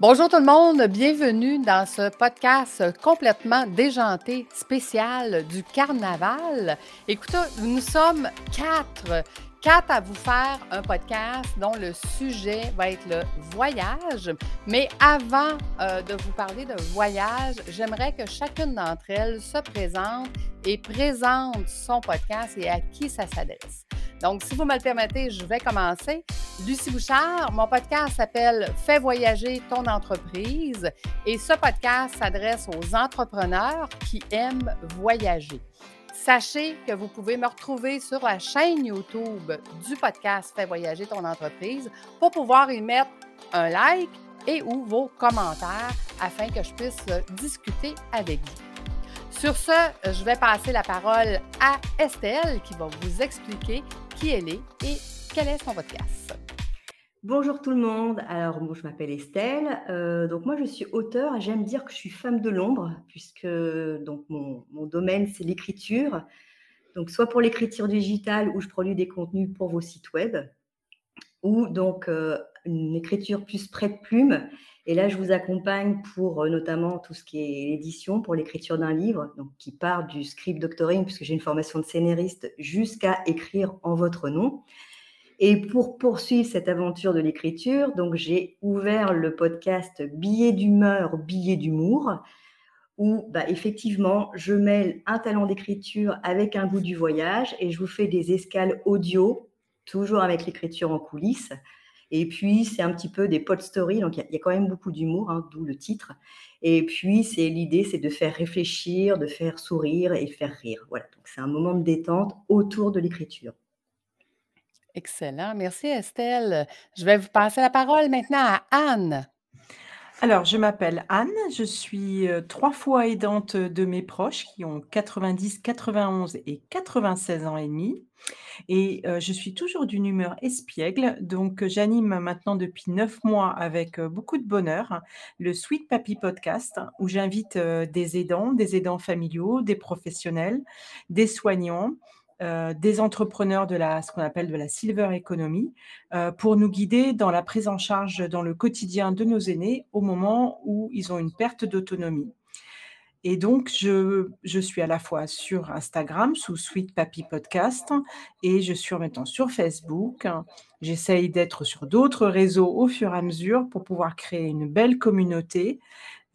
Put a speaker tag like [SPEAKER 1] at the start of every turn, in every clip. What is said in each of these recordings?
[SPEAKER 1] Bonjour tout le monde, bienvenue dans ce podcast complètement déjanté spécial du carnaval. Écoutez, nous sommes quatre, quatre à vous faire un podcast dont le sujet va être le voyage. Mais avant euh, de vous parler de voyage, j'aimerais que chacune d'entre elles se présente et présente son podcast et à qui ça s'adresse. Donc, si vous me le permettez, je vais commencer. Lucie Bouchard, mon podcast s'appelle Fais voyager ton entreprise et ce podcast s'adresse aux entrepreneurs qui aiment voyager. Sachez que vous pouvez me retrouver sur la chaîne YouTube du podcast Fais voyager ton entreprise pour pouvoir y mettre un like et ou vos commentaires afin que je puisse discuter avec vous. Sur ce, je vais passer la parole à Estelle qui va vous expliquer qui elle est et quel est son podcast.
[SPEAKER 2] Bonjour tout le monde. Alors, moi, je m'appelle Estelle. Euh, donc, moi, je suis auteur. J'aime dire que je suis femme de l'ombre, puisque donc, mon, domaine, c'est l'écriture. Donc, soit pour l'écriture digitale, où je produis des contenus pour vos sites web, ou donc euh, une écriture plus près de plume. Et là, je vous accompagne pour euh, notamment tout ce qui est l'édition, pour l'écriture d'un livre, donc qui part du script doctoring, puisque j'ai une formation de scénariste, jusqu'à écrire en votre nom. Et pour poursuivre cette aventure de l'écriture, donc j'ai ouvert le podcast Billets d'humeur, billets d'humour, où bah, effectivement je mêle un talent d'écriture avec un goût du voyage et je vous fais des escales audio, toujours avec l'écriture en coulisses. Et puis c'est un petit peu des pod stories, donc il y, a quand même beaucoup d'humour, hein, d'où le titre. Et puis c'est l'idée, c'est de faire réfléchir, de faire sourire et faire rire. Voilà, donc c'est un moment de détente autour de l'écriture.
[SPEAKER 1] Excellent. Merci Estelle. Je vais vous passer la parole maintenant à Anne.
[SPEAKER 3] Alors, je m'appelle Anne, je suis trois fois aidante de mes proches qui ont 90, 91 et 96 ans et demi. Et je suis toujours d'une humeur espiègle, donc j'anime maintenant depuis neuf mois avec beaucoup de bonheur le Sweet Papi Podcast où j'invite des aidants, des aidants familiaux, des professionnels, des soignants euh, des entrepreneurs de la, ce qu'on appelle de la silver economy, euh, pour nous guider dans la prise en charge dans le quotidien de nos aînés au moment où ils ont une perte d'autonomie. Et donc, je, je, suis à la fois sur Instagram sous Sweet Papi Podcast et je suis maintenant sur Facebook. J'essaye d'être sur d'autres réseaux au fur et à mesure pour pouvoir créer une belle communauté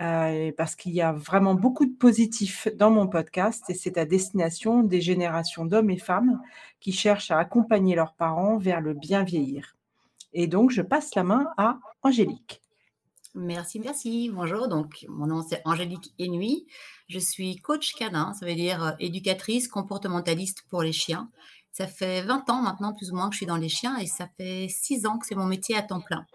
[SPEAKER 3] euh, parce qu'il y a vraiment beaucoup de positifs dans mon podcast et c'est à destination des générations d'hommes et femmes qui cherchent à accompagner leurs parents vers le bien vieillir. Et donc, je passe la main à Angélique.
[SPEAKER 4] Merci, merci. Bonjour, donc mon nom c'est Angélique Enui. Je suis coach canin, ça veut dire euh, éducatrice comportementaliste pour les chiens. Ça fait 20 ans maintenant, plus ou moins, que je suis dans les chiens et ça fait 6 ans que c'est mon métier à temps plein.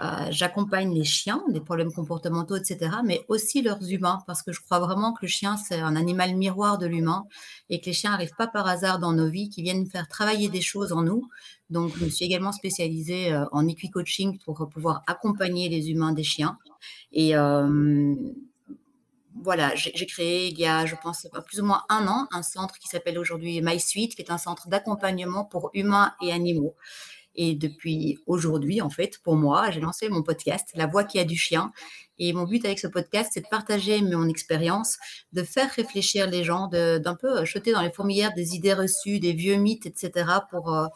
[SPEAKER 4] Euh, j'accompagne les chiens, des problèmes comportementaux, etc., mais aussi leurs humains, parce que je crois vraiment que le chien, c'est un animal miroir de l'humain et que les chiens n'arrivent pas par hasard dans nos vies, qui viennent faire travailler des choses en nous. Donc, je me suis également spécialisée euh, en equi-coaching pour pouvoir accompagner les humains des chiens. Et euh, voilà, j'ai créé il y a, je pense, plus ou moins un an, un centre qui s'appelle aujourd'hui MySuite, qui est un centre d'accompagnement pour humains et animaux. Et depuis aujourd'hui, en fait, pour moi, j'ai lancé mon podcast, La voix qui a du chien. Et mon but avec ce podcast, c'est de partager mon expérience, de faire réfléchir les gens, d'un peu jeter dans les fourmilières des idées reçues, des vieux mythes, etc., pour, euh,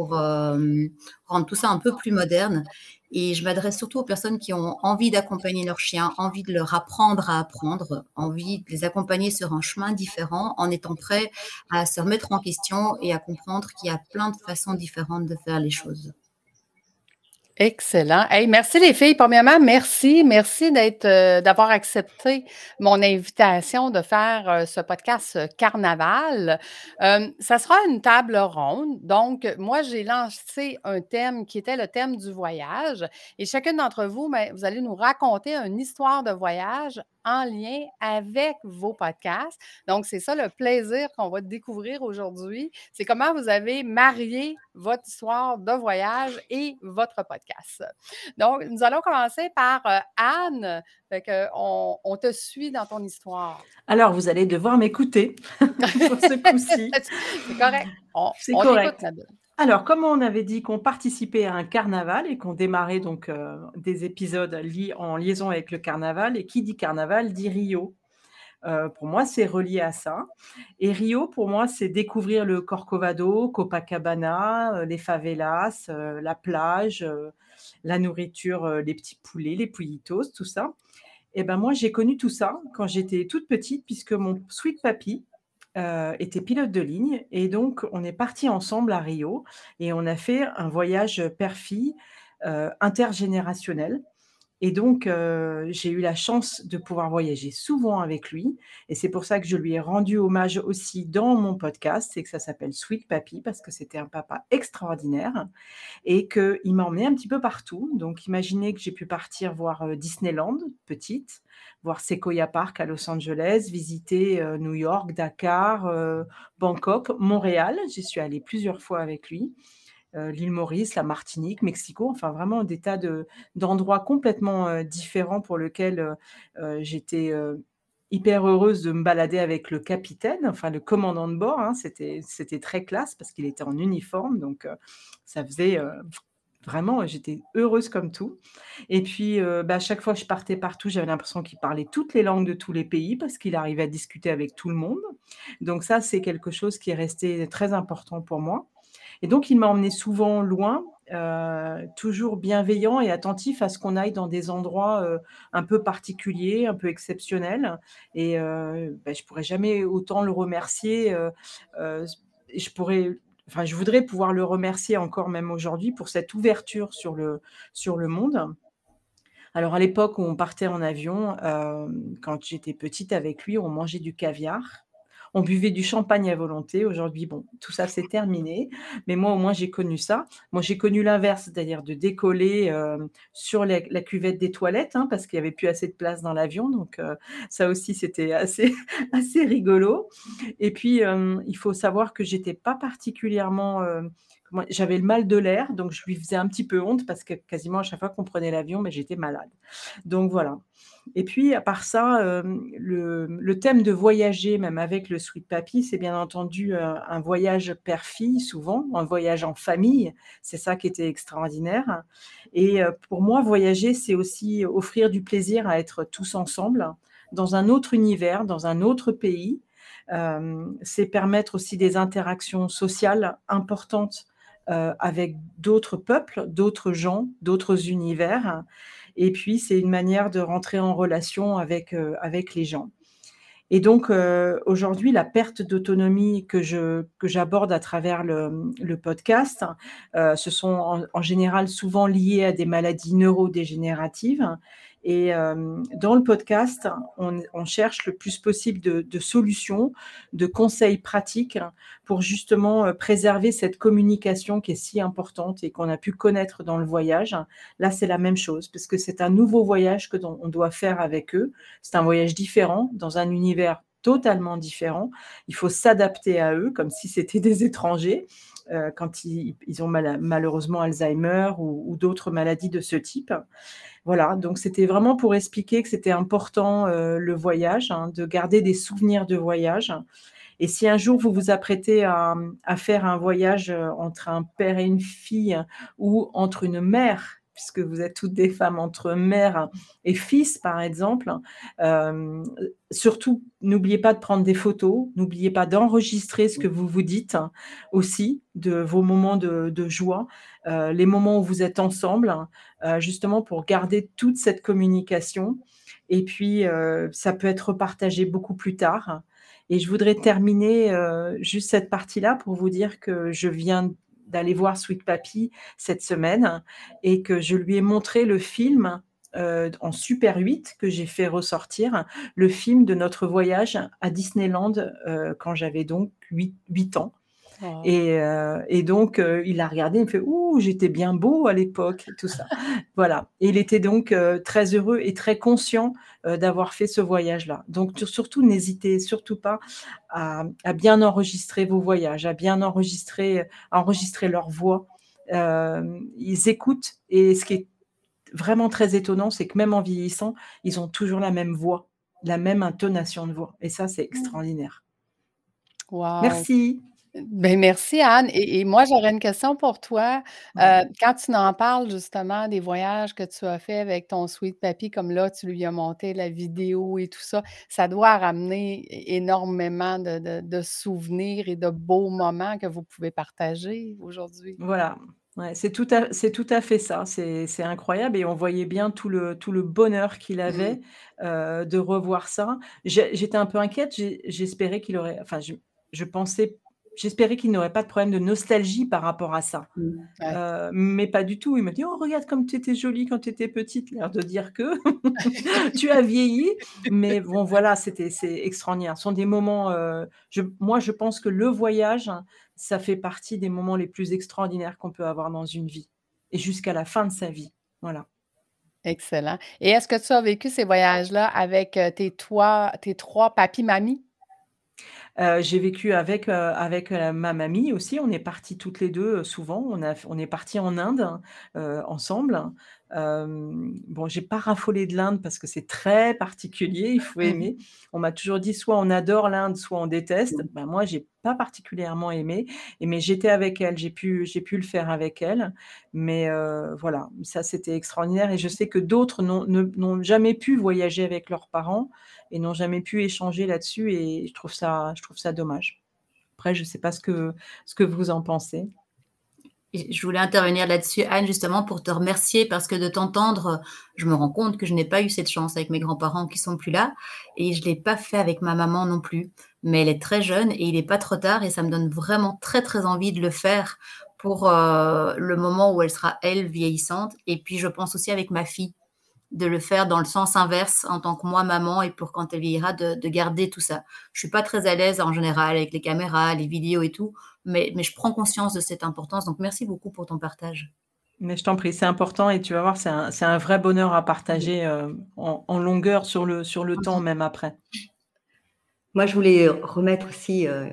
[SPEAKER 4] pour euh, rendre tout ça un peu plus moderne. Et je m'adresse surtout aux personnes qui ont envie d'accompagner leurs chiens, envie de leur apprendre à apprendre, envie de les accompagner sur un chemin différent en étant prêts à se remettre en question et à comprendre qu'il y a plein de façons différentes de faire les choses.
[SPEAKER 1] Excellent. Merci les filles. Premièrement, merci. Merci euh, d'avoir accepté mon invitation de faire euh, ce podcast euh, Carnaval. ça sera une table ronde. Donc, moi, j'ai lancé un thème qui était le thème du voyage. Et chacune d'entre vous, ben, vous allez nous raconter une histoire de voyage en lien avec vos podcasts. Donc, c'est ça le plaisir qu'on va découvrir aujourd'hui. C'est comment vous avez marié votre histoire de voyage et votre podcast. Donc, nous allons commencer par euh, Anne. on, te suit dans ton histoire.
[SPEAKER 3] Alors, vous allez devoir m'écouter pour ce
[SPEAKER 1] coup-ci. c'est correct. On,
[SPEAKER 3] c'est correct. Alors, comme on avait dit qu'on participait à un carnaval et qu'on démarrait donc euh, des épisodes en liaison avec le carnaval, et qui dit carnaval dit Rio. Euh, pour moi, c'est relié à ça. Et Rio, pour moi, c'est découvrir le Corcovado, Copacabana, euh, les favelas, la plage, la nourriture, les petits poulets, les pouillitos, tout ça. Et ben moi, j'ai connu tout ça quand j'étais toute petite, puisque mon sweet papy, euh, était pilote de ligne et donc on est parti ensemble à Rio et on a fait un voyage père-fille euh, intergénérationnel et donc, euh, j'ai eu la chance de pouvoir voyager souvent avec lui. Et c'est pour ça que je lui ai rendu hommage aussi dans mon podcast. C'est que ça s'appelle Sweet Papy parce que c'était un papa extraordinaire et qu'il m'a emmené un petit peu partout. Donc, imaginez que j'ai pu partir voir euh, Disneyland, petite, voir Sequoia Park à Los Angeles, visiter euh, New York, Dakar, Bangkok, Montréal. J'y suis allée plusieurs fois avec lui. Euh, l'île Maurice, la Martinique, Mexico, enfin vraiment des tas d'endroits complètement euh, différents pour lesquels euh, j'étais hyper heureuse de me balader avec le capitaine, enfin le commandant de bord. Hein. c'était, très classe parce qu'il était en uniforme, donc ça faisait vraiment, j'étais heureuse comme tout. Et puis, bah, à chaque fois que je partais partout, j'avais l'impression qu'il parlait toutes les langues de tous les pays parce qu'il arrivait à discuter avec tout le monde. Donc ça, c'est quelque chose qui est resté très important pour moi. Et donc, il m'a emmené souvent loin, euh, toujours bienveillant et attentif à ce qu'on aille dans des endroits euh, un peu particuliers, un peu exceptionnels. Et euh, ben, je pourrais jamais autant le remercier. je pourrais, enfin, je voudrais pouvoir le remercier encore même aujourd'hui pour cette ouverture sur le, sur le monde. Alors à l'époque où on partait en avion, quand j'étais petite avec lui, on mangeait du caviar on buvait du champagne à volonté. Aujourd'hui, bon, tout ça c'est terminé. Mais moi, au moins, j'ai connu ça. Moi, j'ai connu l'inverse, c'est-à-dire de décoller euh, sur la, cuvette des toilettes, hein, parce qu'il n'y avait plus assez de place dans l'avion. Donc, euh, ça aussi, c'était assez, assez rigolo. Et puis, euh, il faut savoir que j'étais pas particulièrement j'avais le mal de l'air, donc je lui faisais un petit peu honte parce que quasiment à chaque fois qu'on prenait l'avion, mais j'étais malade. Donc voilà. Et puis, à part ça, euh, le, thème de voyager, même avec le Sweet Papy, c'est bien entendu euh, un voyage père-fille, souvent, un voyage en famille. C'est ça qui était extraordinaire. Et euh, pour moi, voyager, c'est aussi offrir du plaisir à être tous ensemble dans un autre univers, dans un autre pays. c'est permettre aussi des interactions sociales importantes euh, avec d'autres peuples, d'autres gens, d'autres univers. Et puis, c'est une manière de rentrer en relation avec, euh, avec les gens. Et donc, euh, aujourd'hui, la perte d'autonomie que, je, que j'aborde à travers le, podcast, ce sont en, en, général souvent liés à des maladies neurodégénératives. Et euh, dans le podcast, on, cherche le plus possible de, solutions, de conseils pratiques pour justement euh, préserver cette communication qui est si importante et qu'on a pu connaître dans le voyage. Là, c'est la même chose, parce que c'est un nouveau voyage que on doit faire avec eux. C'est un voyage différent dans un univers totalement différent. Il faut s'adapter à eux comme si c'était des étrangers. Euh, quand ils, ont malheureusement Alzheimer ou, d'autres maladies de ce type. Voilà, donc c'était vraiment pour expliquer que c'était important euh, le voyage, hein, de garder des souvenirs de voyage. Et si un jour vous vous apprêtez à, faire un voyage euh, entre un père et une fille ou entre une mère puisque vous êtes toutes des femmes entre mère et fils, par exemple. Euh, surtout, n'oubliez pas de prendre des photos, n'oubliez pas d'enregistrer ce que vous vous dites aussi, de vos moments de, joie, euh, les moments où vous êtes ensemble, euh, justement pour garder toute cette communication. Et puis, ça peut être partagé beaucoup plus tard. Et je voudrais terminer juste cette partie-là pour vous dire que je viens d'aller voir Sweet Papy cette semaine et que je lui ai montré le film euh, en Super 8 que j'ai fait ressortir, le film de notre voyage à Disneyland euh, quand j'avais donc 8, 8 ans. Oh. Euh, et, donc, euh, il a regardé, il me fait Ouh, j'étais bien beau à l'époque, tout ça. voilà. Et il était donc euh, très heureux et très conscient d'avoir fait ce voyage-là. Donc, surtout, n'hésitez surtout pas à, bien enregistrer vos voyages, à bien enregistrer, enregistrer leur voix. ils écoutent et ce qui est vraiment très étonnant, c'est que même en vieillissant, ils ont toujours la même voix, la même intonation de voix. Et ça, c'est mmh. extraordinaire. Merci.
[SPEAKER 1] Ben, merci Anne et et moi j'aurais une question pour toi. Heu, quand tu en parles justement des voyages que tu as fait avec ton sweet papy, comme là, tu lui as monté la vidéo et tout ça, ça doit ramener énormément de de de souvenirs et de beaux moments que vous pouvez partager aujourd'hui.
[SPEAKER 3] Voilà, ouais, c'est tout à c'est tout à fait ça. C'est c'est incroyable et on voyait bien tout le tout le bonheur qu'il
[SPEAKER 1] Mmh.
[SPEAKER 3] avait, heu, de revoir ça. J'étais un peu inquiète, j'espérais qu'il aurait enfin je je pensais j'espérais qu'il n'aurait pas de problème de nostalgie par rapport à ça.
[SPEAKER 2] Mmh.
[SPEAKER 1] Ouais.
[SPEAKER 3] Heu, mais pas du tout. Il m'a dit: «Oh regarde comme tu étais jolie quand tu étais petite», l'air de dire que tu as vieilli. Mais bon voilà, c'était c'est extraordinaire. Ce sont des moments, je moi je pense que le voyage, ça fait partie des moments les plus extraordinaires qu'on peut avoir dans une vie et jusqu'à la fin de sa vie. Voilà.
[SPEAKER 1] Excellent et est-ce que tu as vécu ces voyages-là avec, heu, tes toi tes 3 papis-mamies?
[SPEAKER 3] Heu, j'ai vécu avec, heu, avec, heu, ma mamie aussi. On est parties toutes les 2 heu, souvent. On a f on est parties en Inde, heu, ensemble. Hem, bon, j'ai pas raffolé de l'Inde parce que c'est très particulier, il faut aimer. On m'a toujours dit: «Soit on adore l'Inde, soit on déteste». Ben, moi, j'ai pas particulièrement aimé et mais j'étais avec elle, j'ai pu j'ai pu le faire avec elle. Mais heu, voilà, ça c'était extraordinaire et je sais que d'autres n'ont ne n'ont jamais pu voyager avec leurs parents et n'ont jamais pu échanger là-dessus et je trouve ça je trouve ça dommage. Après, je sais pas ce que ce que vous en pensez?
[SPEAKER 4] Je voulais intervenir là-dessus, Anne, justement pour te remercier parce que de t'entendre, je me rends compte que je n'ai pas eu cette chance avec mes grands-parents qui sont plus là et je l'ai pas fait avec ma maman non plus. Mais elle est très jeune et il est pas trop tard et ça me donne vraiment très, très envie de le faire pour, heu, le moment où elle sera, elle, vieillissante et puis je pense aussi avec ma fille, de le faire dans le sens inverse en tant que moi maman et pour quand elle vieillira de de garder tout ça. Je suis pas très à l'aise en général avec les caméras, les vidéos et tout, mais mais je prends conscience de cette importance, donc merci beaucoup pour ton partage.
[SPEAKER 3] Mais je t'en prie, c'est important et tu vas voir, c'est un c'est un vrai bonheur à partager, heu, en en longueur sur le sur le temps même après.
[SPEAKER 2] Moi, je voulais remettre aussi, heu,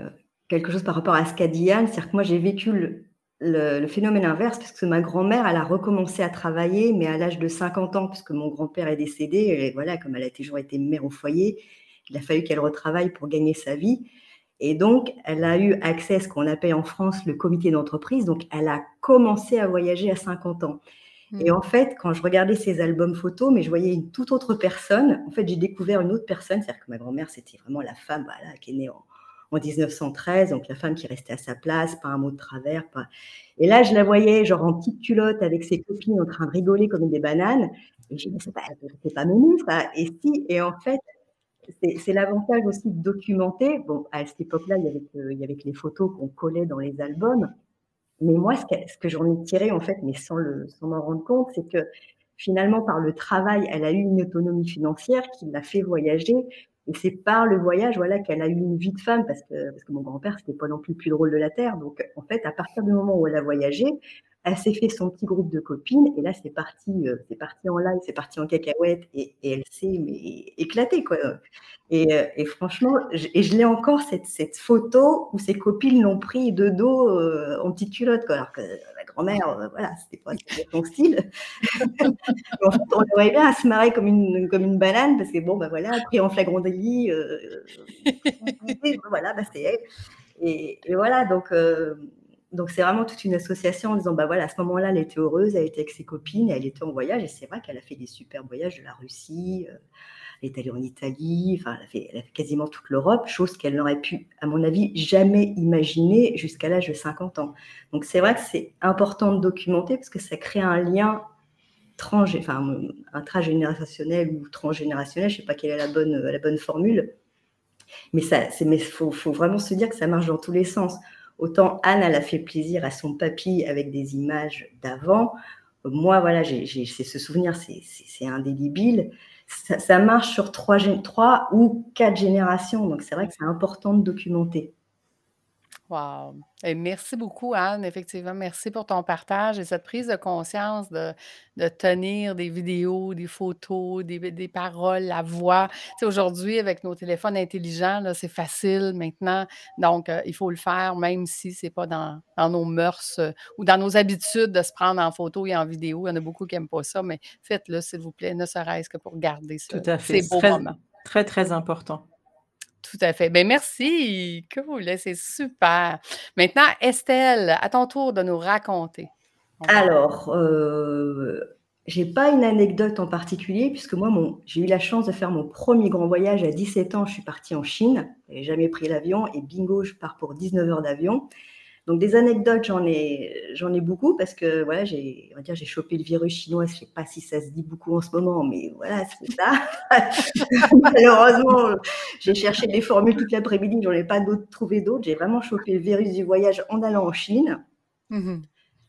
[SPEAKER 2] quelque chose par rapport à ce qu'a dit Anne. C'est-à-dire que moi, j'ai vécu le le le phénomène inverse parce que ma grand-mère, elle a recommencé à travailler, mais à l'âge de 50 ans puisque mon grand-père est décédé et voilà, comme elle a toujours été mère au foyer, il a fallu qu'elle retravaille pour gagner sa vie et donc elle a eu accès à ce qu'on appelle en France le comité d'entreprise, donc elle a commencé à voyager à 50 ans et
[SPEAKER 1] Mmh.
[SPEAKER 2] en fait, quand je regardais ses albums photos, mais je voyais une toute autre personne. En fait, j'ai découvert une autre personne, c'est-à-dire que ma grand-mère, c'était vraiment la femme, voilà, qui est née en en 1913, donc la femme qui restait à sa place, pas un mot de travers, pas. Et là, je la voyais genre en petite culotte avec ses copines en train de rigoler comme des bananes. Et j'ai dit: «Mais c'est c'est pas Mémé ça» et si et en fait, c'est l'avantage aussi de documenter. Bon, à cette époque-là, il y avait les photos qu'on collait dans les albums. Mais moi, ce que j'en ai tiré, en fait, mais sans m'en rendre compte, c'est que finalement, par le travail, elle a eu une autonomie financière qui l'a fait voyager et c'est par le voyage, voilà, qu'elle a eu une vie de femme parce que parce que mon grand-père, c'était pas non plus le plus drôle de la terre. Donc, en fait, à partir du moment où elle a voyagé, elle s'est fait son petit groupe de copines et là, c'est parti, heu, c'est parti en live, c'est parti en cacahuète et elle s'est éclatée, quoi, et et franchement, et je l'ai encore cette cette photo où ses copines l'ont pris de dos, heu, en petite culotte, quoi, alors que grand-mère, heu, voilà, c'était pas c'était son style. En fait, on la voyait bien, elle se marrait comme une comme une banane parce que bon, bah, voilà, pris en flagrant délit, heu, voilà, bah, c'est elle et voilà donc donc c'est vraiment toute une association en disant: «Bah, voilà, à ce moment-là, elle était heureuse, elle était avec ses copines, elle était en voyage» et c'est vrai qu'elle a fait des super voyages de la Russie, elle est allée en Italie, enfin, elle a fait quasiment toute l'Europe, chose qu'elle n'aurait pu, à mon avis, jamais imaginer jusqu'à l'âge de 50 ans. Donc c'est vrai que c'est important de documenter parce que ça crée un lien transgé enfin, intragénérationnel ou transgénérationnel, je sais pas quelle est la bonne, formule. Mais mais faut faut vraiment se dire que ça marche dans tous les sens. Autant Anne, elle a fait plaisir à son papy avec des images d'avant. Moi, voilà, j'ai ce souvenir, c'est indélébile. Ça ça marche sur 3 gén 3 ou 4 générations, donc c'est vrai que c'est important de documenter.
[SPEAKER 1] Wow et merci beaucoup Anne, effectivement, merci pour ton partage et cette prise de conscience de de tenir des vidéos, des photos, des des paroles, la voix. Tu sais, aujourd'hui, avec nos téléphones intelligents, là, c'est facile maintenant, donc heu, il faut le faire même si c'est pas dans dans nos mœurs, heu, ou dans nos habitudes de se prendre en photo et en vidéo. Il y en a beaucoup qui aiment pas ça, mais faites-le s'il vous plaît, ne serait-ce que pour garder ce
[SPEAKER 3] Tout à fait,
[SPEAKER 1] ces
[SPEAKER 3] c'est
[SPEAKER 1] beaux
[SPEAKER 3] très
[SPEAKER 1] moments.
[SPEAKER 3] très, très important.
[SPEAKER 1] Tout à fait. Ben merci. Cool, c'est super. Maintenant, Estelle, à ton tour de nous raconter.
[SPEAKER 2] Alors, euh, j'ai pas une anecdote en particulier, puisque moi, j'ai eu la chance de faire mon premier grand voyage à 17 ans. Je suis partie en Chine, j'ai jamais pris l'avion, et bingo, je pars pour 19 heures d'avion. Donc des anecdotes, j'en ai, j'en ai beaucoup parce que voilà, j'ai, on va dire, j'ai chopé le virus chinois. Je sais pas si ça se dit beaucoup en ce moment, mais voilà, c'est ça. Malheureusement, j'ai cherché des formules toute l'après-midi, j'en ai pas d'autres, trouvé d'autres. J'ai vraiment chopé le virus du voyage en allant en Chine. Mmh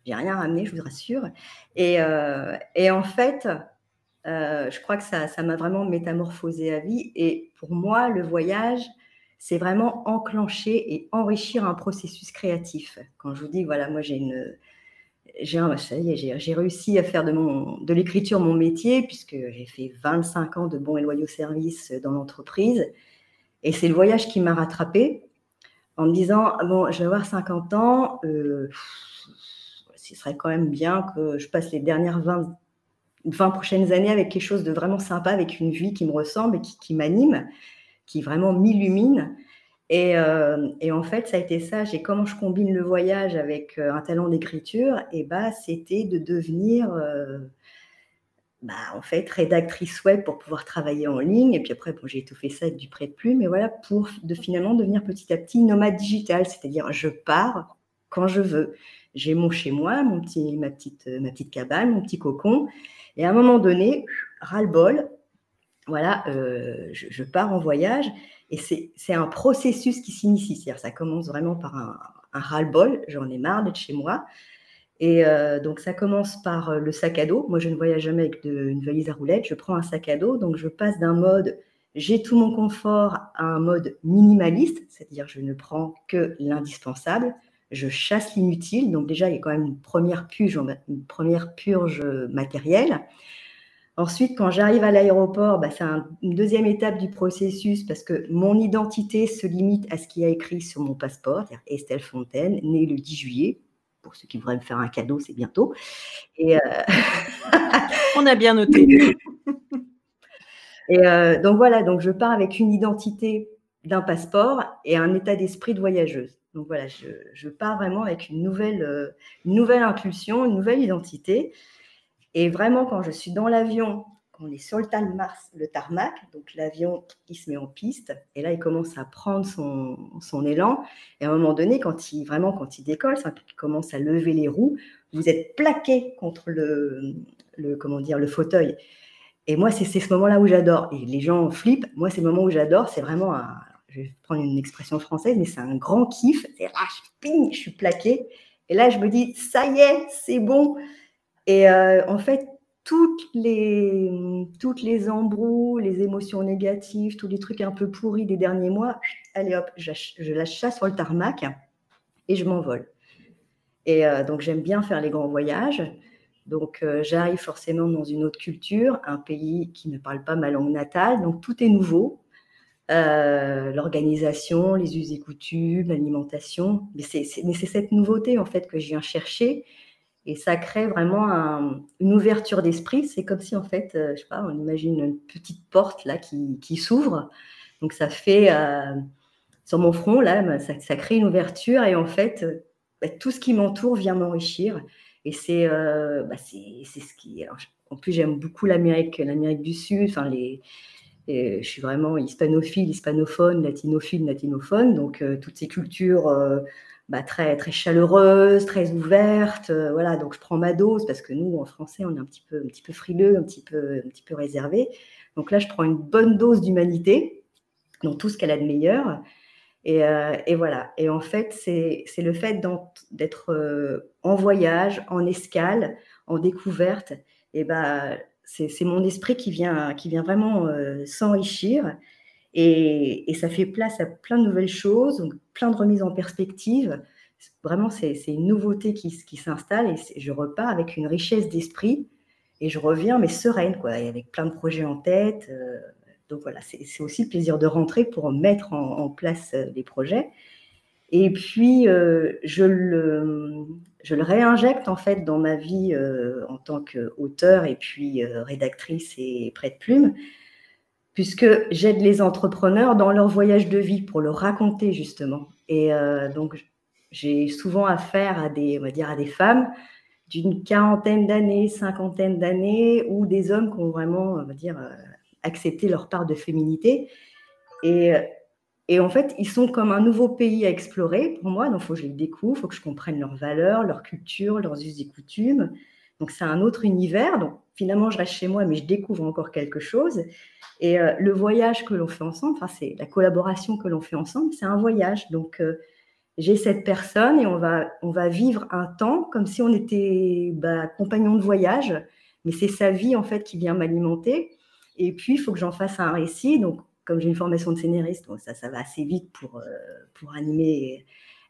[SPEAKER 2] j'ai rien ramené, je vous rassure. Et, euh, et en fait, euh, je crois que ça, ça m'a vraiment métamorphosé à vie. Et pour moi, le voyage, c'est vraiment enclencher et enrichir un processus créatif. Quand je vous dis, voilà, moi j'ai une, j'ai réussi à faire de, de l'écriture mon métier, puisque j'ai fait 25 ans de bons et loyaux services dans l'entreprise. Et c'est le voyage qui m'a rattrapé en me disant, bon, je vais avoir 50 ans, euh, ce serait quand même bien que je passe les dernières 20, 20 prochaines années avec quelque chose de vraiment sympa, avec une vie qui me ressemble et qui m'anime qui vraiment m'illumine. Euh, et, en fait, ça a été ça. J'ai comment je combine le voyage avec euh, un talent d'écriture? Et bah, c'était de devenir, euh, bah, en fait, rédactrice web pour pouvoir travailler en ligne. Et puis après, bon, j'ai fait ça avec du prêt de plume. Mais voilà, pour de finalement devenir petit à petit nomade digital, c'est-à-dire je pars quand je veux. J'ai mon chez moi, mon petit, ma petite, ma petite cabane, mon petit cocon. Et à un moment donné, ras-le-bol, voilà, euh, je, pars en voyage et c'est un processus qui s'initie. C'est-à-dire, ça commence vraiment par un, ras-le-bol, j'en ai marre d'être chez moi. Et euh, donc, ça commence par euh, le sac à dos. Moi, je ne voyage jamais avec une valise à roulettes. Je prends un sac à dos. Donc, je passe d'un mode j'ai tout mon confort à un mode minimaliste, c'est-à-dire je ne prends que l'indispensable. Je chasse l'inutile. Donc, déjà, il y a quand même une première purge, une première purge matérielle. Ensuite, quand j'arrive à l'aéroport, bah, c'est une deuxième étape du processus parce que mon identité se limite à ce qui est écrit sur mon passeport, c'est-à-dire Estelle Fontaine, née le 10 juillet. Pour ceux qui voudraient me faire un cadeau, c'est bientôt. Et euh,
[SPEAKER 3] On a bien noté.
[SPEAKER 2] et euh, donc voilà, donc je pars avec une identité d'un passeport et un état d'esprit de voyageuse. Donc voilà, je, pars vraiment avec une nouvelle, euh, une nouvelle impulsion, une nouvelle identité. Et vraiment, quand je suis dans l'avion, quand on est sur le, le tarmac, donc l'avion, il se met en piste, et là, il commence à prendre son, élan. Et à un moment donné, quand il, vraiment, quand il décolle, commence à lever les roues, vous êtes plaqué contre le, comment dire, le fauteuil. Et moi, c'est ce moment-là où j'adore. Et les gens flippent. Moi, c'est le moment où j'adore. C'est vraiment je vais prendre une expression française, mais c'est un grand kiff. C'est là, je, je suis plaqué. Et là, je me dis, ça y est, c'est bon. Et euh, en fait, toutes les, embrouilles, les émotions négatives, tous les trucs un peu pourris des derniers mois, allez hop, je, je lâche ça sur le tarmac et je m'envole. Et euh, donc, j'aime bien faire les grands voyages. Donc, euh, j'arrive forcément dans une autre culture, un pays qui ne parle pas ma langue natale. Donc, tout est nouveau. L'organisation, les us et coutumes, l'alimentation. Mais c'est cette nouveauté, en fait, que je viens chercher et ça crée vraiment une ouverture d'esprit. C'est comme si, en fait, euh, je sais pas, on imagine une petite porte là qui, s'ouvre. Donc, ça fait, euh, sur mon front, là, ça, crée une ouverture. Et en fait, euh, bah, tout ce qui m'entoure vient m'enrichir. Et c'est bah, ce qui. en plus, j'aime beaucoup l'Amérique, l'Amérique du Sud. Enfin, les, je suis vraiment hispanophile, hispanophone, latinophile, latinophone. Donc, toutes ces cultures bah, très, très chaleureuse, très ouverte. Euh, voilà, donc je prends ma dose parce que nous, en français, on est un petit peu, un petit peu frileux, un petit peu, un petit peu réservé. Donc là, je prends une bonne dose d'humanité dans tout ce qu'elle a de meilleur. Et, euh, et, voilà. Et en fait, c'est le fait d'être euh, en voyage, en escale, en découverte. Et bah, c'est mon esprit qui vient, qui vient vraiment s'enrichir. Et, ça fait place à plein de nouvelles choses, donc plein de remises en perspective. Vraiment, c'est une nouveauté qui, qui s'installe et je repars avec une richesse d'esprit et je reviens, mais sereine, quoi, avec plein de projets en tête. Euh, donc voilà, c'est aussi le plaisir de rentrer pour mettre en, place euh, les projets. Et puis, euh, je, le, je le réinjecte en fait dans ma vie en tant qu'auteur et puis rédactrice et prête plume puisque j'aide les entrepreneurs dans leur voyage de vie pour le raconter justement. Et euh, donc, j'ai souvent affaire à des, on va dire, à des femmes d'une quarantaine d'années, cinquantaine d'années, ou des hommes qui ont vraiment, on va dire, euh, accepté leur part de féminité. Et, et en fait, ils sont comme un nouveau pays à explorer pour moi. Donc, il faut que je les découvre, il faut que je comprenne leurs valeurs, leur culture, leurs us et coutumes. Donc, c'est un autre univers. Donc, finalement, je reste chez moi, mais je découvre encore quelque chose. Et euh, le voyage que l'on fait ensemble, enfin, c'est la collaboration que l'on fait ensemble, c'est un voyage. Donc, euh, j'ai cette personne et on va, on va vivre un temps comme si on était bah, compagnon de voyage, mais c'est sa vie en fait qui vient m'alimenter. Et puis, il faut que j'en fasse un récit. Donc, comme j'ai une formation de scénariste, ça, ça va assez vite pour, euh, pour animer,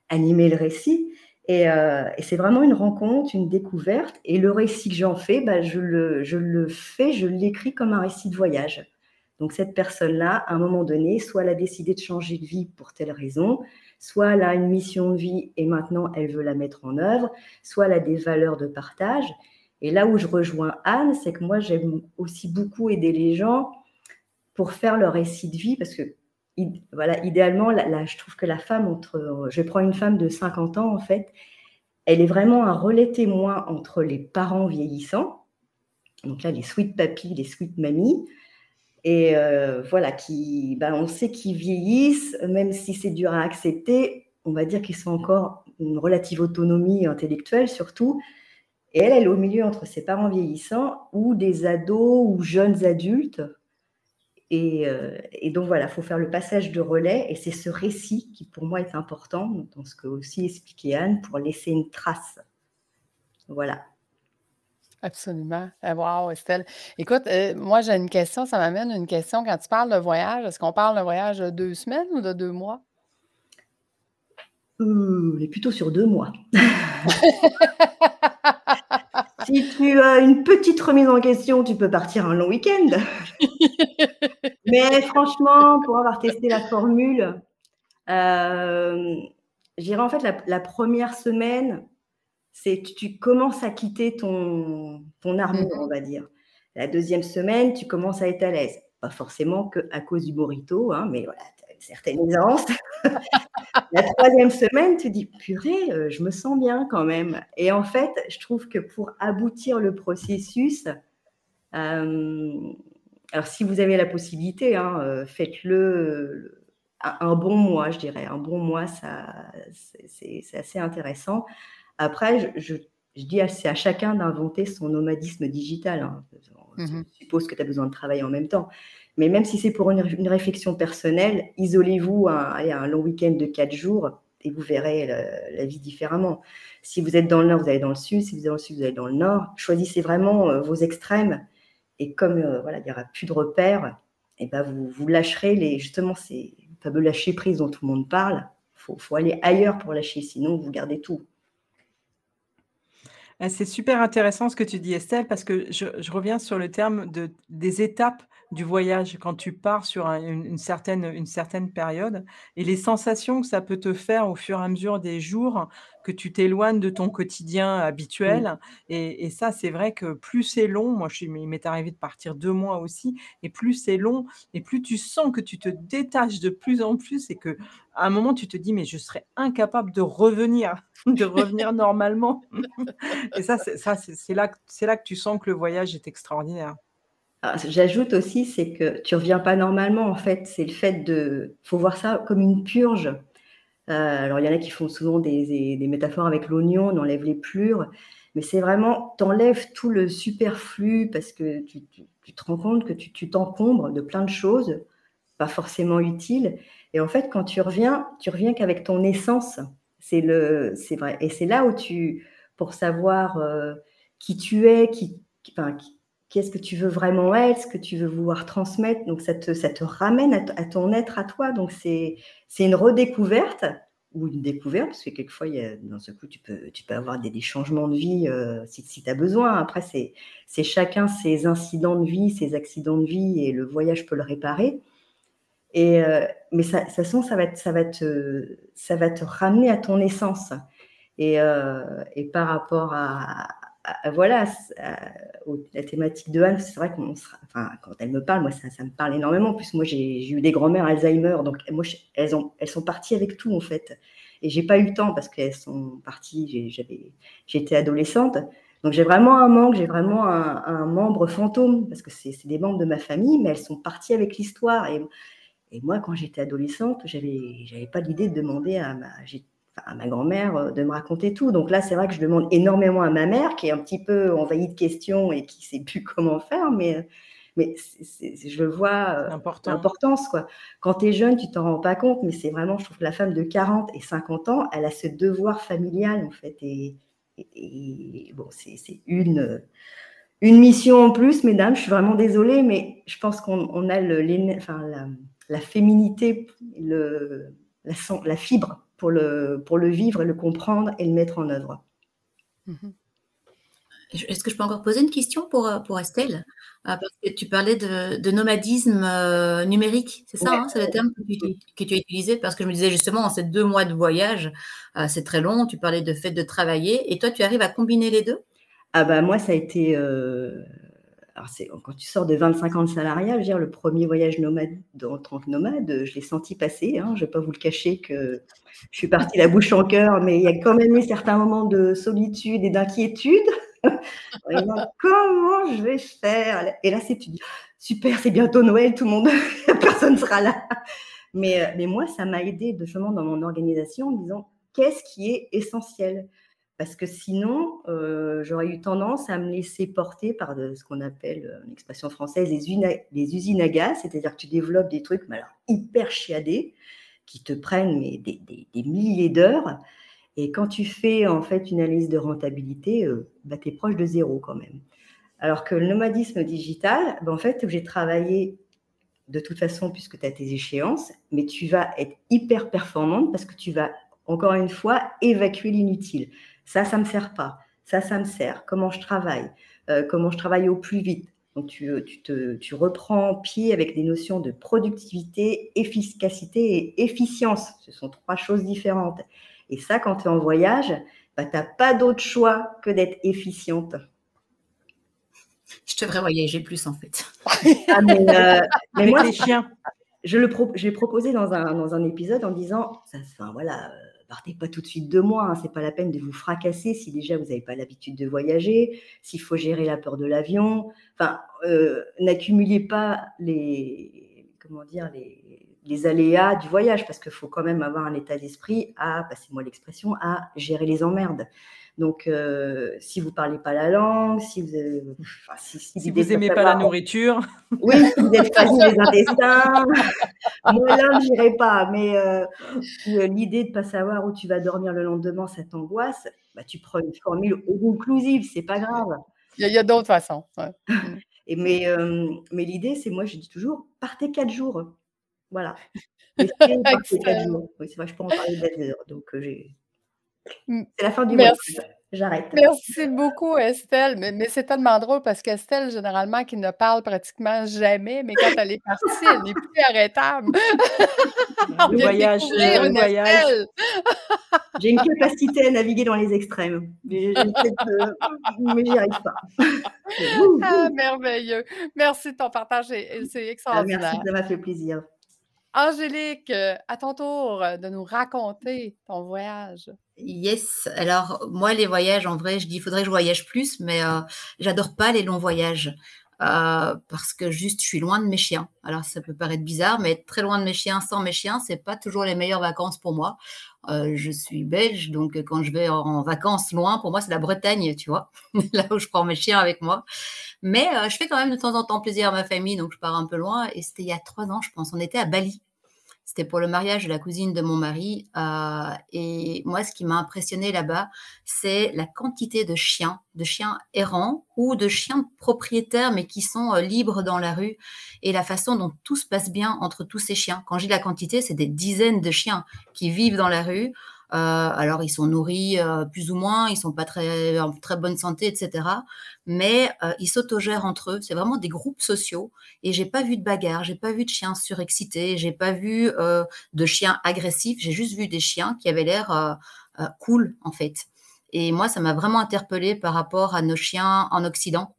[SPEAKER 2] animer le récit. Et, euh, et c'est vraiment une rencontre, une découverte. Et le récit que j'en fais, bah, je, le, je le fais, je l'écris comme un récit de voyage. Donc cette personne-là, à un moment donné, soit elle a décidé de changer de vie pour telle raison, soit elle a une mission de vie et maintenant elle veut la mettre en œuvre, soit elle a des valeurs de partage. Et là où je rejoins Anne, c'est que moi j'aime aussi beaucoup aider les gens pour faire leur récit de vie parce que voilà, idéalement, là, je trouve que la femme, entre, je prends une femme de 50 ans en fait, elle est vraiment un relais témoin entre les parents vieillissants, donc là les sweet papis, les sweet mamies, et euh, voilà, qui, ben, on sait qu'ils vieillissent, même si c'est dur à accepter, on va dire qu'ils sont encore une relative autonomie intellectuelle surtout. Et elle, elle est au milieu entre ses parents vieillissants ou des ados ou jeunes adultes. Et, euh, et donc voilà, il faut faire le passage de relais. Et c'est ce récit qui pour moi est important, dans ce que aussi expliquait Anne, pour laisser une trace. Voilà.
[SPEAKER 1] Absolument. Eh, wow, Estelle. Écoute, euh, moi, j'ai une question, ça m'amène une question. Quand tu parles de voyage, est-ce qu'on parle de voyage de deux semaines ou de deux mois?
[SPEAKER 2] Euh, on est plutôt sur deux mois. si tu as une petite remise en question, tu peux partir un long week-end. Mais franchement, pour avoir testé la formule, euh, j'irai en fait la première semaine, c'est tu commences à quitter ton, ton armure, mmh on va dire. La deuxième semaine, tu commences à être à l'aise. Pas forcément qu'à cause du burrito, hein, mais voilà, tu as une certaine aisance. la troisième semaine, tu dis, purée, euh, je me sens bien quand même. Et en fait, je trouve que pour aboutir le processus, euh, alors si vous avez la possibilité, hein, euh, faites-le un, bon mois, je dirais. Un bon mois, ça, c'est assez intéressant. Après, je, dis c'est à chacun d'inventer son nomadisme digital. Hein. Je mmh suppose que tu as besoin de travailler en même temps. Mais même si c'est pour une, réflexion personnelle, isolez-vous un, un long week-end de quatre jours et vous verrez la, vie différemment. Si vous êtes dans le nord, vous allez dans le sud. Si vous êtes dans le sud, vous allez dans le nord. Choisissez vraiment euh, vos extrêmes. Et comme euh, voilà, il n'y aura plus de repères, et ben vous, vous lâcherez les, justement ces fameux lâcher prise dont tout le monde parle. Il faut, aller ailleurs pour lâcher, sinon vous gardez tout.
[SPEAKER 3] Ah, c'est super intéressant ce que tu dis, Estelle, parce que je, reviens sur le terme de, des étapes du voyage quand tu pars sur une, certaine, une certaine période et les sensations que ça peut te faire au fur et à mesure des jours que tu t'éloignes de ton quotidien habituel. Et, ça, c'est vrai que plus c'est long, moi, je, il m'est arrivé de partir deux mois aussi, et plus c'est long, et plus tu sens que tu te détaches de plus en plus, et que à un moment, tu te dis, mais je serais incapable de revenir, de revenir normalement. et ça, c'est, ça, c'est, là, c'est là que tu sens que le voyage est extraordinaire.
[SPEAKER 2] Ah, j'ajoute aussi, c'est que tu reviens pas normalement, en fait. C'est le fait de. faut voir ça comme une purge. Euh, alors, il y en a qui font souvent des, métaphores avec l'oignon, on enlève les plures, mais c'est vraiment, tu enlèves tout le superflu parce que tu, te rends compte que tu t'encombres de plein de choses, pas forcément utiles. Et en fait, quand tu reviens, tu reviens qu'avec ton essence. C'est le, c'est vrai. Et c'est là où tu, pour savoir euh, qui tu es, qui, enfin, qu'est-ce que tu veux vraiment être, ce que tu veux vouloir transmettre? Donc, ça te, ça te ramène à, ton être à toi. Donc, c'est une redécouverte ou une découverte, parce que quelquefois, il y a, dans ce coup, tu peux, tu peux avoir des, changements de vie euh, si, si tu as besoin. Après, c'est chacun ses incidents de vie, ses accidents de vie, et le voyage peut le réparer. Et, euh, mais ça, ça, ça, va te, ça, va te, ça va te ramener à ton essence. Et, euh, et par rapport à, voilà, la thématique de Anne, c'est vrai qu'on enfin, quand elle me parle, moi, ça, ça me parle énormément. En plus, moi, j'ai eu des grands-mères Alzheimer, donc moi, elles, ont, elles sont parties avec tout, en fait. Et j'ai pas eu le temps parce qu'elles sont parties, j'étais adolescente. Donc j'ai vraiment un manque, j'ai vraiment un, membre fantôme, parce que c'est des membres de ma famille, mais elles sont parties avec l'histoire. Et, et, moi, quand j'étais adolescente, j'avais pas l'idée de demander à ma, à ma grand-mère euh, de me raconter tout. Donc là, c'est vrai que je demande énormément à ma mère, qui est un petit peu envahie de questions et qui ne sait plus comment faire, mais, mais je vois euh, l'importance. Quoi. Quand tu es jeune, tu t'en rends pas compte, mais c'est vraiment, je trouve que la femme de 40 et 50 ans, elle a ce devoir familial, en fait. Et, bon, c'est une, une mission en plus, mesdames. Je suis vraiment désolée, mais je pense qu'on a le, enfin, la, la féminité, le, la, la fibre pour le, pour le vivre et le comprendre et le mettre en œuvre.
[SPEAKER 4] Mhm. Est-ce que je peux encore poser une question pour, euh, pour Estelle? Ah, Parce que tu parlais de, nomadisme euh, numérique, c'est ça, hein, c'est le terme que tu, as utilisé? Parce que je me disais justement, en ces deux mois de voyage, euh, c'est très long, tu parlais de fait de travailler, et toi, tu arrives à combiner les deux?
[SPEAKER 2] Ah bah moi, ça a été alors quand tu sors de 25 ans de salariat, je veux dire, le premier voyage nomade en tant que nomade, je l'ai senti passer. Hein, je ne vais pas vous le cacher que je suis partie la bouche en cœur, mais il y a quand même eu certains moments de solitude et d'inquiétude. Comment je vais faire? Et là, c'est super, c'est bientôt Noël, tout le monde, personne ne sera là. Mais, euh, mais moi, ça m'a aidé justement dans mon organisation en disant qu'est-ce qui est essentiel? Parce que sinon, euh, j'aurais eu tendance à me laisser porter par ce qu'on appelle, euh, en expression française, les, usines à gaz, c'est-à-dire que tu développes des trucs mais alors, hyper chiadés, qui te prennent des, milliers d'heures. Et quand tu fais en fait une analyse de rentabilité, euh, bah, tu es proche de zéro quand même. Alors que le nomadisme digital, bah, en fait, j'ai travaillé de toute façon puisque tu as tes échéances, mais tu vas être hyper performante parce que tu vas, encore une fois, évacuer l'inutile. Ça, ça ne me sert pas. Ça, ça me sert. Comment je travaille? Euh, Comment je travaille au plus vite? Donc, tu, tu, te, tu reprends pied avec des notions de productivité, efficacité et efficience. Ce sont trois choses différentes. Et ça, quand tu es en voyage, bah, tu n'as pas d'autre choix que d'être efficiente.
[SPEAKER 4] Je devrais voyager plus, en fait.
[SPEAKER 2] Ah, mais, euh, moi, les chiens. Je l'ai proposé dans un, dans un épisode en disant, ça, enfin, voilà, partez pas tout de suite de moi. Hein, c'est pas la peine de vous fracasser si déjà vous n'avez pas l'habitude de voyager, s'il faut gérer la peur de l'avion. Enfin, euh, n'accumulez pas les, comment dire, les, les aléas du voyage parce qu'il faut quand même avoir un état d'esprit à, passez-moi l'expression, à gérer les emmerdes. Donc, euh, si vous ne parlez pas la langue, si vous
[SPEAKER 3] n'aimez pas la nourriture.
[SPEAKER 2] Oui, si vous êtes pas les intestins. Moi, là, je n'irai pas. Mais euh, euh, l'idée de ne pas savoir où tu vas dormir le lendemain, ça t'angoisse, bah, tu prends une formule inclusive, c'est pas grave.
[SPEAKER 1] Il y a, d'autres façons.
[SPEAKER 2] Et mais mais l'idée, c'est, moi, je dis toujours, partez quatre jours. Voilà. partez quatre jours. Oui, c'est vrai, je peux en parler heures. Donc, j'ai. C'est la fin du mois. J'arrête.
[SPEAKER 1] Merci beaucoup, Estelle. Mais, mais c'est tellement drôle parce qu'Estelle, généralement, qui ne parle pratiquement jamais, mais quand elle est partie, elle n'est plus arrêtable.
[SPEAKER 2] le voyage, le voyage. J'ai une capacité à naviguer dans les extrêmes. Mais, j'y arrive pas.
[SPEAKER 1] ah, merveilleux. Merci de ton partage. C'est ah, extraordinaire.
[SPEAKER 2] merci, ça m'a fait plaisir.
[SPEAKER 1] Angélique, à ton tour de nous raconter ton voyage.
[SPEAKER 4] Yes. Alors, moi, les voyages, en vrai, je dis, faudrait que je voyage plus, mais euh, j'adore pas les longs voyages. Euh, parce que juste, je suis loin de mes chiens. Alors, ça peut paraître bizarre, mais être très loin de mes chiens, sans mes chiens, c'est pas toujours les meilleures vacances pour moi. Euh, je suis belge, donc quand je vais en vacances loin, pour moi, c'est la Bretagne, tu vois, là où je prends mes chiens avec moi. Mais je fais quand même de temps en temps plaisir à ma famille, donc je pars un peu loin. Et c'était il y a trois ans, je pense. On était à Bali. C'était pour le mariage de la cousine de mon mari. Euh, et moi, ce qui m'a impressionné là-bas, c'est la quantité de chiens, de chiens errants ou de chiens propriétaires, mais qui sont euh, libres dans la rue. Et la façon dont tout se passe bien entre tous ces chiens. Quand j'ai la quantité, c'est des dizaines de chiens qui vivent dans la rue. Euh, alors, ils sont nourris euh, plus ou moins, ils sont pas très en très bonne santé, etc. Mais euh, ils s'autogèrent entre eux. C'est vraiment des groupes sociaux. Et j'ai pas vu de bagarre, j'ai pas vu de chiens surexcités, j'ai pas vu de chiens agressifs. J'ai juste vu des chiens qui avaient l'air cool en fait. Et moi, ça m'a vraiment interpellée par rapport à nos chiens en Occident,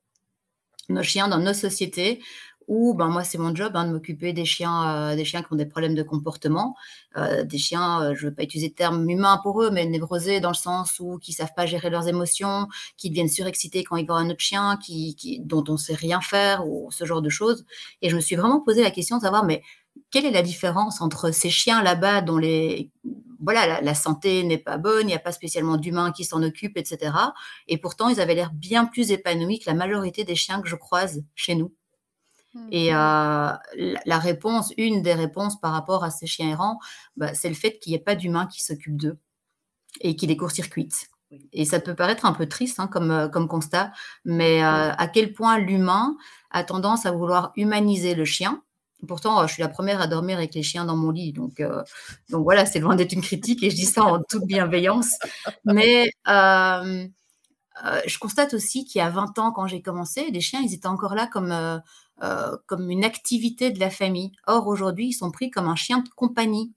[SPEAKER 4] nos chiens dans nos sociétés, où ben, moi, c'est mon job hein, de m'occuper des chiens, euh, des chiens qui ont des problèmes de comportement, euh, des chiens, euh, je ne veux pas utiliser le terme humain pour eux, mais névrosés dans le sens où qui savent pas gérer leurs émotions, qui deviennent surexcités quand ils voient un autre chien, qui, dont on sait rien faire ou ce genre de choses. Et je me suis vraiment posé la question de savoir, mais quelle est la différence entre ces chiens là-bas dont les voilà, la, santé n'est pas bonne, il n'y a pas spécialement d'humains qui s'en occupent, etc. Et pourtant, ils avaient l'air bien plus épanouis que la majorité des chiens que je croise chez nous. Et mmh. euh, la réponse, une des réponses par rapport à ces chiens errants, bah, c'est le fait qu'il n'y ait pas d'humain qui s'occupe d'eux et qui les court-circuite. Et ça peut paraître un peu triste hein, comme, euh, comme constat, mais euh, à quel point l'humain a tendance à vouloir humaniser le chien. Pourtant, je suis la première à dormir avec les chiens dans mon lit, donc, donc voilà, c'est loin d'être une critique et je dis ça en toute bienveillance. Mais je constate aussi qu'il y a 20 ans, quand j'ai commencé, les chiens, ils étaient encore là comme euh, comme une activité de la famille. Or, aujourd'hui, ils sont pris comme un chien de compagnie.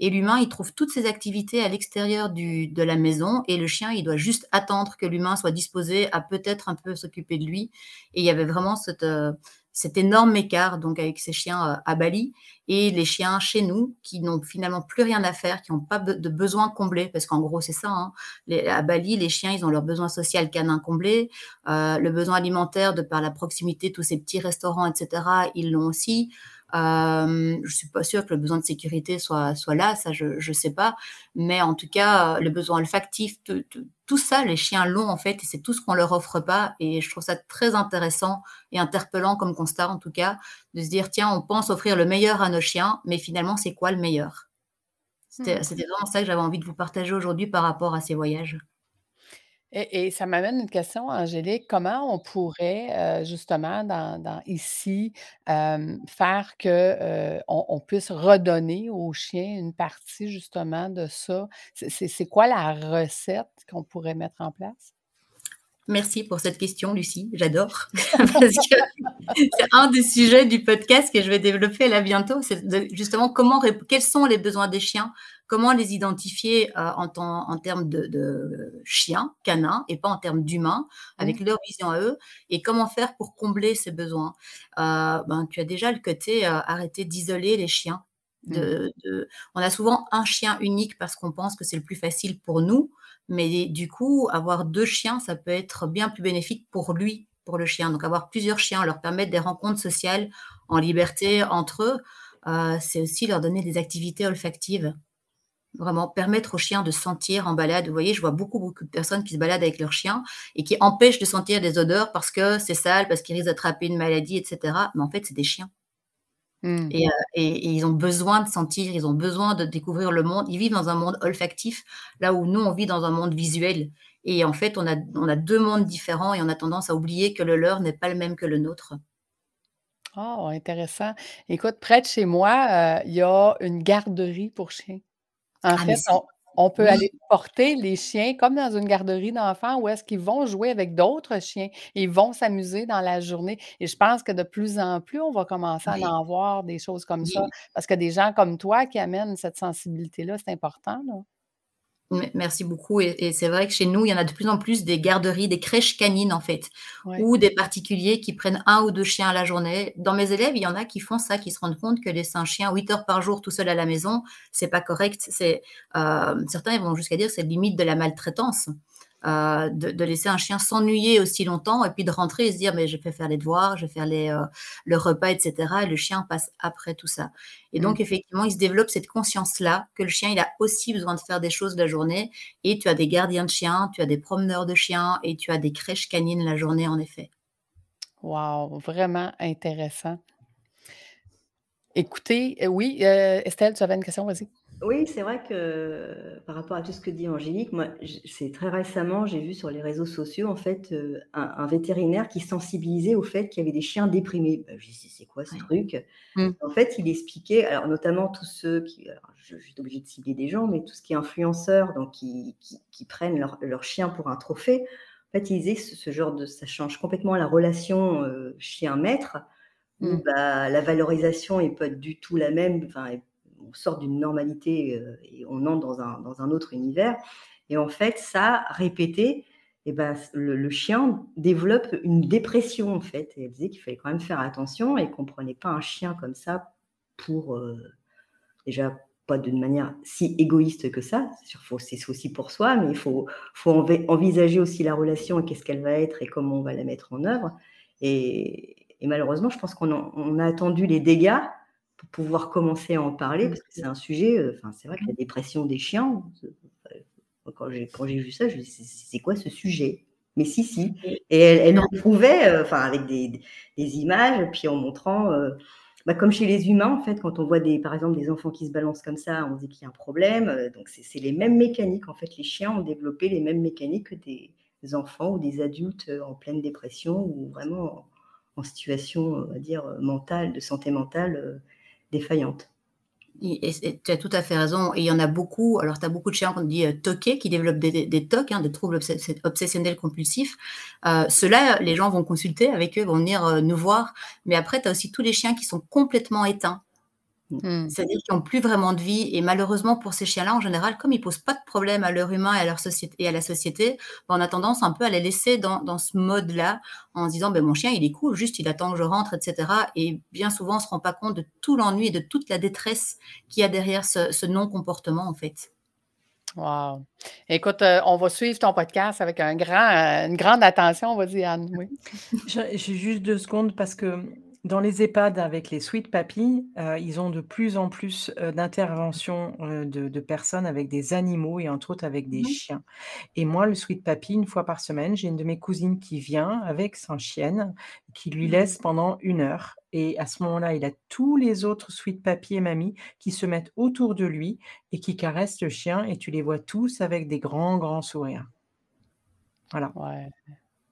[SPEAKER 4] Et l'humain, il trouve toutes ses activités à l'extérieur de la maison et le chien, il doit juste attendre que l'humain soit disposé à peut-être un peu s'occuper de lui. Et il y avait vraiment cette, euh, cet énorme écart donc avec ces chiens euh, à Bali et les chiens chez nous qui n'ont finalement plus rien à faire, qui n'ont pas de besoins comblés, parce qu'en gros c'est ça. Hein. à Bali, les chiens, ils ont leur besoin social canin comblé, euh, le besoin alimentaire de par la proximité, tous ces petits restaurants, etc. Ils l'ont aussi. Euh, je suis pas sûre que le besoin de sécurité soit, soit là, ça je ne sais pas, mais en tout cas, le besoin olfactif, tout ça, les chiens l'ont en fait, et c'est tout ce qu'on leur offre pas. Et je trouve ça très intéressant et interpellant comme constat en tout cas, de se dire tiens, on pense offrir le meilleur à nos chiens, mais finalement, c'est quoi le meilleur? C'était mmh. vraiment ça que j'avais envie de vous partager aujourd'hui par rapport à ces voyages.
[SPEAKER 1] Et, ça m'amène une question, Angélique. Comment on pourrait, justement, dans, ici, faire que on, puisse redonner aux chiens une partie, justement, de ça? C'est quoi la recette qu'on pourrait mettre en place?
[SPEAKER 4] Merci pour cette question, Lucie. J'adore. Parce que c'est un des sujets du podcast que je vais développer là bientôt. C'est justement comment, quels sont les besoins des chiens, comment les identifier euh, en, en, termes de, chiens, canins, et pas en termes d'humains, avec mmh. leur vision à eux, et comment faire pour combler ces besoins? Euh, ben, tu as déjà le côté euh, arrêter d'isoler les chiens. De, on a souvent un chien unique parce qu'on pense que c'est le plus facile pour nous. Mais du coup, avoir deux chiens, ça peut être bien plus bénéfique pour lui, pour le chien. Donc avoir plusieurs chiens, leur permettre des rencontres sociales en liberté entre eux, euh, c'est aussi leur donner des activités olfactives. Vraiment permettre aux chiens de sentir en balade. Vous voyez, je vois beaucoup, beaucoup de personnes qui se baladent avec leurs chiens et qui empêchent de sentir des odeurs parce que c'est sale, parce qu'ils risquent d'attraper une maladie, etc. Mais en fait, c'est des chiens. Mmh. Euh, et, ils ont besoin de sentir, ils ont besoin de découvrir le monde. Ils vivent dans un monde olfactif, là où nous, on vit dans un monde visuel. Et en fait, on a, on a deux mondes différents et on a tendance à oublier que le leur n'est pas le même que le nôtre.
[SPEAKER 1] Oh, intéressant. Écoute, près de chez moi, euh, il y a une garderie pour chiens. En ah, fait, on peut aller porter les chiens comme dans une garderie d'enfants où est-ce qu'ils vont jouer avec d'autres chiens. Ils vont s'amuser dans la journée. Et je pense que de plus en plus, on va commencer à en voir des choses comme ça. Parce que des gens comme toi qui amènent cette sensibilité-là, c'est important. Là.
[SPEAKER 4] Merci beaucoup. Et, c'est vrai que chez nous, il y en a de plus en plus des garderies, des crèches canines en fait, ou des particuliers qui prennent un ou deux chiens à la journée. Dans mes élèves, il y en a qui font ça, qui se rendent compte que laisser un chien 8 heures par jour tout seul à la maison, c'est pas correct. C'est euh, certains ils vont jusqu'à dire que c'est limite de la maltraitance. Euh, de, laisser un chien s'ennuyer aussi longtemps et puis de rentrer et se dire mais je vais faire les devoirs, je vais faire les, euh, le repas, etc. Et le chien passe après tout ça. Et donc, mmh. effectivement, il se développe cette conscience-là que le chien, il a aussi besoin de faire des choses la journée. Et tu as des gardiens de chiens, tu as des promeneurs de chiens et tu as des crèches canines la journée, en effet.
[SPEAKER 1] Wow, vraiment intéressant. Écoutez, euh, oui, Estelle, tu avais une question, vas-y.
[SPEAKER 2] Oui, c'est vrai que par rapport à tout ce que dit Angélique, moi, c'est très récemment, j'ai vu sur les réseaux sociaux, en fait, euh, un, vétérinaire qui sensibilisait au fait qu'il y avait des chiens déprimés. Bah, je disais, c'est quoi ce truc? Mmh. En fait, il expliquait, alors notamment tous ceux qui, je, suis obligée de cibler des gens, mais tout ce qui est influenceur, donc qui, prennent leur, leur, chien pour un trophée. En fait, il disait ce, genre de, ça change complètement la relation euh, chien-maître. Mmh. Bah, la valorisation n'est pas du tout la même, enfin, on sort d'une normalité euh, et on entre dans un, dans un autre univers. Et en fait, ça, répété, et ben, le, chien développe une dépression, en fait. Et elle disait qu'il fallait quand même faire attention et qu'on ne prenait pas un chien comme ça pour, euh, déjà, pas d'une manière si égoïste que ça, c'est aussi pour soi, mais il faut, faut envisager aussi la relation et qu'est-ce qu'elle va être et comment on va la mettre en œuvre. Et, malheureusement, je pense qu'on a, attendu les dégâts pour pouvoir commencer à en parler, parce que c'est un sujet, euh, enfin, c'est vrai que la dépression des chiens, euh, quand j'ai vu ça, je me suis dit, c'est quoi ce sujet? Mais si, si. Et elle, en prouvait, euh, enfin, avec des, images, puis en montrant, bah, comme chez les humains, en fait, quand on voit des, par exemple des enfants qui se balancent comme ça, on dit qu'il y a un problème. Donc, c'est les mêmes mécaniques. En fait, les chiens ont développé les mêmes mécaniques que des enfants ou des adultes en pleine dépression ou vraiment en situation, on va dire, mentale, de santé mentale euh, défaillante.
[SPEAKER 4] Et, tu as tout à fait raison. Il y en a beaucoup. Alors, tu as beaucoup de chiens qu'on dit euh, toqués, qui développent des, des TOC, hein, des troubles obsessionnels compulsifs. Euh, Ceux-là, les gens vont consulter avec eux, vont venir euh, nous voir. Mais après, tu as aussi tous les chiens qui sont complètement éteints. Mmh. C'est-à-dire qu'ils n'ont plus vraiment de vie. Et malheureusement, pour ces chiens-là, en général, comme ils ne posent pas de problème à leur humain et à, leur société, et à la société, ben, on a tendance un peu à les laisser dans, dans ce mode-là, en se disant ben, mon chien, il est cool, juste il attend que je rentre, etc. Et bien souvent, on ne se rend pas compte de tout l'ennui et de toute la détresse qu'il y a derrière ce, ce non-comportement, en fait.
[SPEAKER 1] Wow. Écoute, euh, on va suivre ton podcast avec un grand, une grande attention, on va dire, Anne. Oui.
[SPEAKER 3] J'ai juste deux secondes parce que dans les EHPAD avec les Sweet Papy, euh, ils ont de plus en plus euh, d'interventions euh, de, personnes avec des animaux et entre autres avec des mmh chiens. Et moi, le Sweet Papy, une fois par semaine, j'ai une de mes cousines qui vient avec son chienne, qui lui mmh laisse pendant une heure. Et à ce moment-là, il a tous les autres Sweet Papy et Mamie qui se mettent autour de lui et qui caressent le chien et tu les vois tous avec des grands, grands sourires. Voilà.
[SPEAKER 1] Ouais.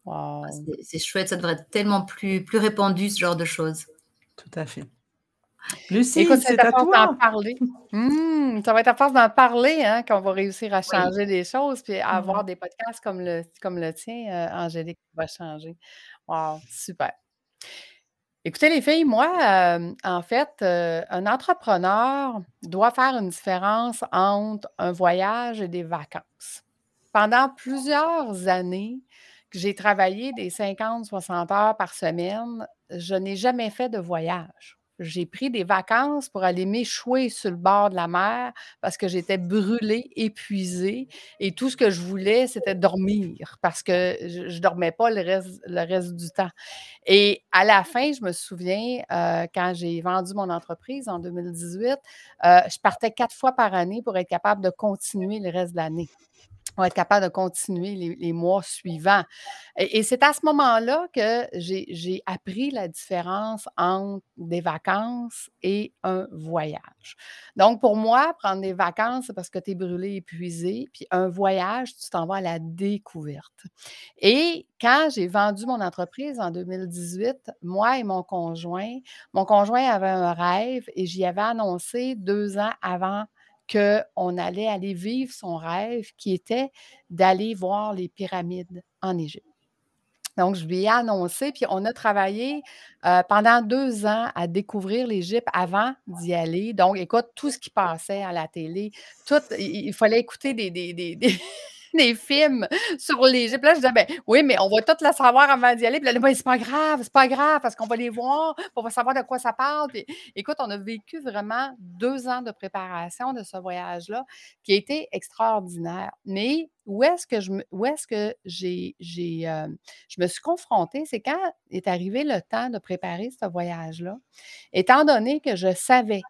[SPEAKER 4] Ah, c'est chouette, ça devrait être tellement plus, plus répandu, ce genre de choses.
[SPEAKER 3] Tout à fait. Lucie, c'est à toi.
[SPEAKER 1] Parler. Mmh, ça va être à force d'en parler hein, qu'on va réussir à changer des choses puis à avoir des podcasts comme le, comme le tien, euh, Angélique, qui va changer. Wow, super. Écoutez, les filles, moi, euh, en fait, euh, un entrepreneur doit faire une différence entre un voyage et des vacances. Pendant plusieurs années, j'ai travaillé des 50-60 heures par semaine, je n'ai jamais fait de voyage. J'ai pris des vacances pour aller m'échouer sur le bord de la mer parce que j'étais brûlée, épuisée et tout ce que je voulais, c'était dormir parce que je ne dormais pas le reste, le reste du temps. Et à la fin, je me souviens, euh, quand j'ai vendu mon entreprise en 2018, euh, je partais quatre fois par année pour être capable de continuer le reste de l'année va être capable de continuer les, mois suivants. Et, c'est à ce moment-là que j'ai appris la différence entre des vacances et un voyage. Donc, pour moi, prendre des vacances, c'est parce que tu es brûlé, épuisé, puis un voyage, tu t'en vas à la découverte. Et quand j'ai vendu mon entreprise en 2018, moi et mon conjoint, mon conjoint avait un rêve et j'y avais annoncé deux ans avant qu'on allait aller vivre son rêve qui était d'aller voir les pyramides en Égypte. Donc, je lui ai annoncé, puis on a travaillé euh, pendant deux ans à découvrir l'Égypte avant d'y aller. Donc, écoute, tout ce qui passait à la télé, tout, il, fallait écouter des, des films sur l'Égypte. Là, je disais, ben oui, mais on va tout le savoir avant d'y aller. Puis là, ben, c'est pas grave, c'est pas grave, parce qu'on va les voir, on va savoir de quoi ça parle. Puis, écoute, on a vécu vraiment deux ans de préparation de ce voyage-là qui a été extraordinaire. Mais où est-ce que je me, où est-ce que j'ai, j'ai euh, je me suis confrontée, c'est quand est arrivé le temps de préparer ce voyage-là, étant donné que je savais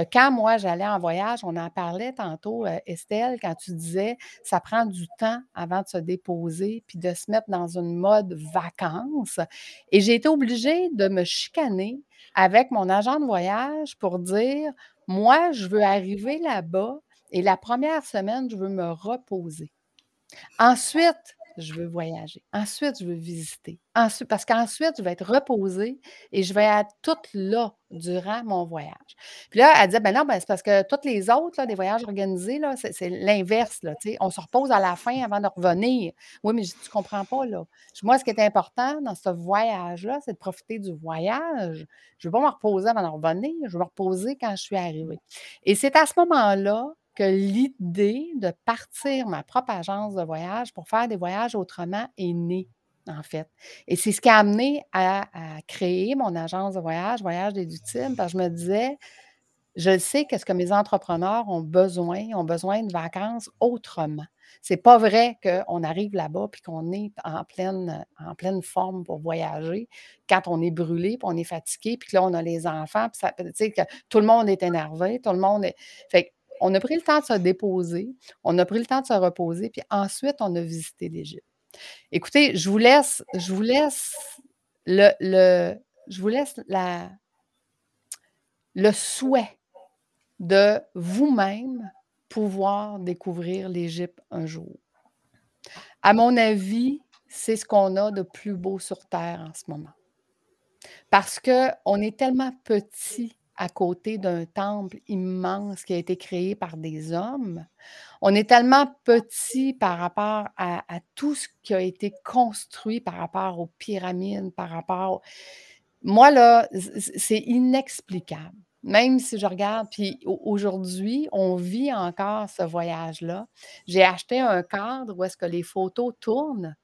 [SPEAKER 1] quand moi j'allais en voyage, on en parlait tantôt, euh, Estelle, quand tu disais ça prend du temps avant de se déposer puis de se mettre dans une mode vacances. Et j'ai été obligée de me chicaner avec mon agent de voyage pour dire moi, je veux arriver là-bas et la première semaine, je veux me reposer. Ensuite, je veux voyager. Ensuite, je veux visiter. Ensuite, parce qu'ensuite, je vais être reposée et je vais être toute là durant mon voyage. Puis là, elle disait, ben non, ben c'est parce que toutes les autres, des voyages organisés, c'est, l'inverse. On se repose à la fin avant de revenir. Oui, mais tu ne comprends pas. Là. Moi, ce qui est important dans ce voyage-là, c'est de profiter du voyage. Je ne veux pas me reposer avant de revenir. Je veux me reposer quand je suis arrivée. Et c'est à ce moment-là que l'idée de partir ma propre agence de voyage pour faire des voyages autrement est née, en fait. Et c'est ce qui a amené à, créer mon agence de voyage, Voyage déductible, parce que je me disais, je sais qu'est-ce que mes entrepreneurs ont besoin, ont besoin de vacances autrement. C'est pas vrai qu'on arrive là-bas puis qu'on est en pleine, en pleine forme pour voyager quand on est brûlé, puis on est fatigué, puis que là, on a les enfants, puis ça, que tout le monde est énervé, tout le monde est. Fait on a pris le temps de se déposer, on a pris le temps de se reposer, puis ensuite, on a visité l'Égypte. Écoutez, je vous laisse, je vous laisse le, le souhait de vous-même pouvoir découvrir l'Égypte un jour. À mon avis, c'est ce qu'on a de plus beau sur Terre en ce moment. Parce qu'on est tellement petit à côté d'un temple immense qui a été créé par des hommes. On est tellement petit par rapport à, tout ce qui a été construit par rapport aux pyramides, par rapport... Moi, là, c'est inexplicable même si je regarde, puis aujourd'hui, on vit encore ce voyage-là. J'ai acheté un cadre où est-ce que les photos tournent.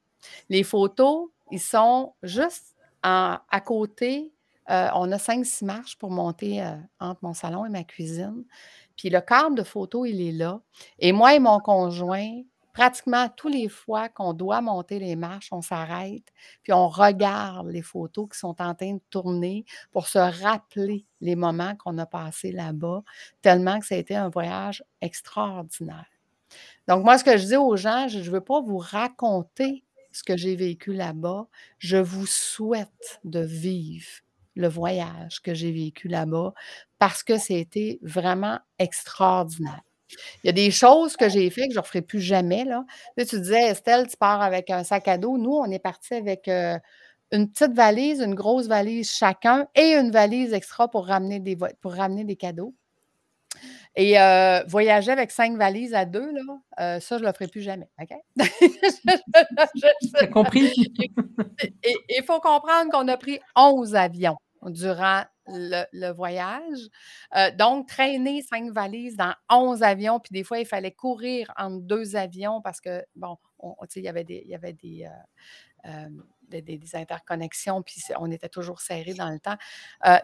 [SPEAKER 1] Les photos, ils sont juste à côté. Euh, on a cinq, six marches pour monter euh, entre mon salon et ma cuisine. Puis le cadre de photos, il est là. Et moi et mon conjoint, pratiquement tous les fois qu'on doit monter les marches, on s'arrête, puis on regarde les photos qui sont en train de tourner pour se rappeler les moments qu'on a passés là-bas, tellement que ça a été un voyage extraordinaire. Donc, moi, ce que je dis aux gens, je ne veux pas vous raconter ce que j'ai vécu là-bas. Je vous souhaite de vivre le voyage que j'ai vécu là-bas parce que c'était vraiment extraordinaire. Il y a des choses que j'ai faites que je ne referai plus jamais. Là. Tu, disais, Estelle, tu pars avec un sac à dos. Nous, on est parti avec euh, une petite valise, une grosse valise chacun et une valise extra pour ramener des, pour ramener des cadeaux. Et euh, voyager avec cinq valises à deux, là, euh, ça, je ne le ferai plus jamais. OK?
[SPEAKER 3] J'ai compris?
[SPEAKER 1] Il faut comprendre qu'on a pris 11 avions durant le, voyage. Euh, donc, traîner cinq valises dans onze avions, puis des fois, il fallait courir entre deux avions parce que, bon, il y avait des, il y avait des, des, interconnexions, puis on était toujours serrés dans le temps.